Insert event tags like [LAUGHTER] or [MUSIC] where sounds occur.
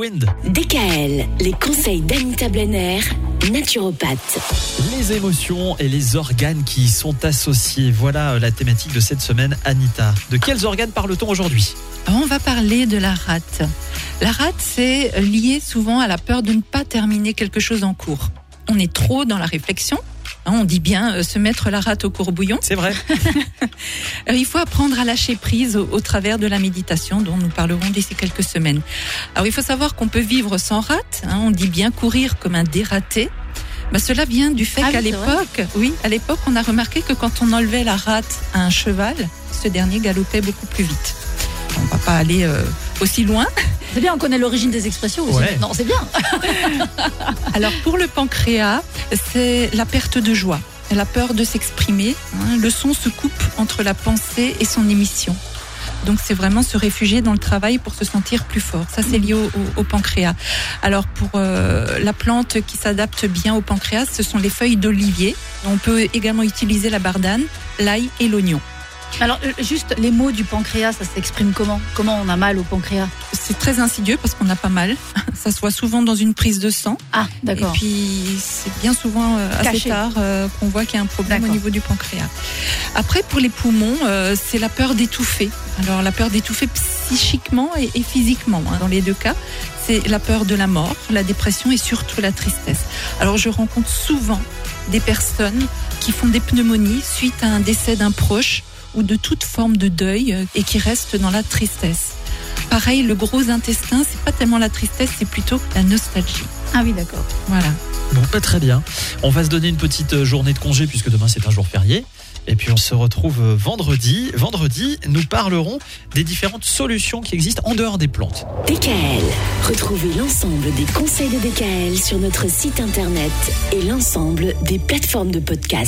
Wind. DKL, les conseils d'Anita Blenner, naturopathe. Les émotions et les organes qui y sont associés. Voilà euh, la thématique de cette semaine, Anita. De quels organes parle-t-on aujourd'hui? On va parler de la rate. La rate, c'est lié souvent à la peur de ne pas terminer quelque chose en cours. On est trop dans la réflexion. Hein, On dit bien euh, se mettre la rate au courbouillon. C'est vrai. [LAUGHS] Euh, Il faut apprendre à lâcher prise au, au travers de la méditation dont nous parlerons d'ici quelques semaines. Alors il faut savoir qu'on peut vivre sans rate. hein, on dit bien courir comme un dératé. Bah, cela vient du fait Ah qu'à l'époque, oui, à l'époque, on a remarqué que quand on enlevait la rate à un cheval, ce dernier galopait beaucoup plus vite. On va pas aller euh, aussi loin. C'est bien, on connaît l'origine des expressions aussi. Ouais. Non, c'est bien. [LAUGHS] Alors pour le pancréas, c'est la perte de joie, la peur de s'exprimer. hein. Le son se coupe entre la pensée et son émission. Donc c'est vraiment se réfugier dans le travail pour se sentir plus fort. Ça c'est lié au, au- au pancréas. Alors pour euh, la plante qui s'adapte bien au pancréas, ce sont les feuilles d'olivier. On peut également utiliser la bardane, l'ail et l'oignon. Alors, euh, juste les mots du pancréas, ça s'exprime comment? Comment on a mal au pancréas? C'est très insidieux parce qu'on a pas mal. [LAUGHS] Ça se voit souvent dans une prise de sang. Ah, Et d'accord. puis, c'est bien souvent euh, assez tard euh, qu'on voit qu'il y a un problème au niveau du pancréas. Après, pour les poumons, euh, c'est la peur d'étouffer. Alors, la peur d'étouffer psychiquement et, et physiquement, hein, dans les deux cas. C'est la peur de la mort, la dépression et surtout la tristesse. Alors, je rencontre souvent des personnes qui font des pneumonies suite à un décès d'un proche ou de toute forme de deuil et qui restent dans la tristesse. Pareil, le gros intestin, c'est pas tellement la tristesse, c'est plutôt la nostalgie. Ah oui, d'accord. Voilà. Bon, pas très bien. On va se donner une petite euh, journée de congé puisque demain c'est un jour férié. Et puis on se retrouve euh, vendredi. Vendredi, nous parlerons des différentes solutions qui existent en dehors des plantes. DKL, retrouvez l'ensemble des conseils de DKL sur notre site internet et l'ensemble des plateformes de podcast.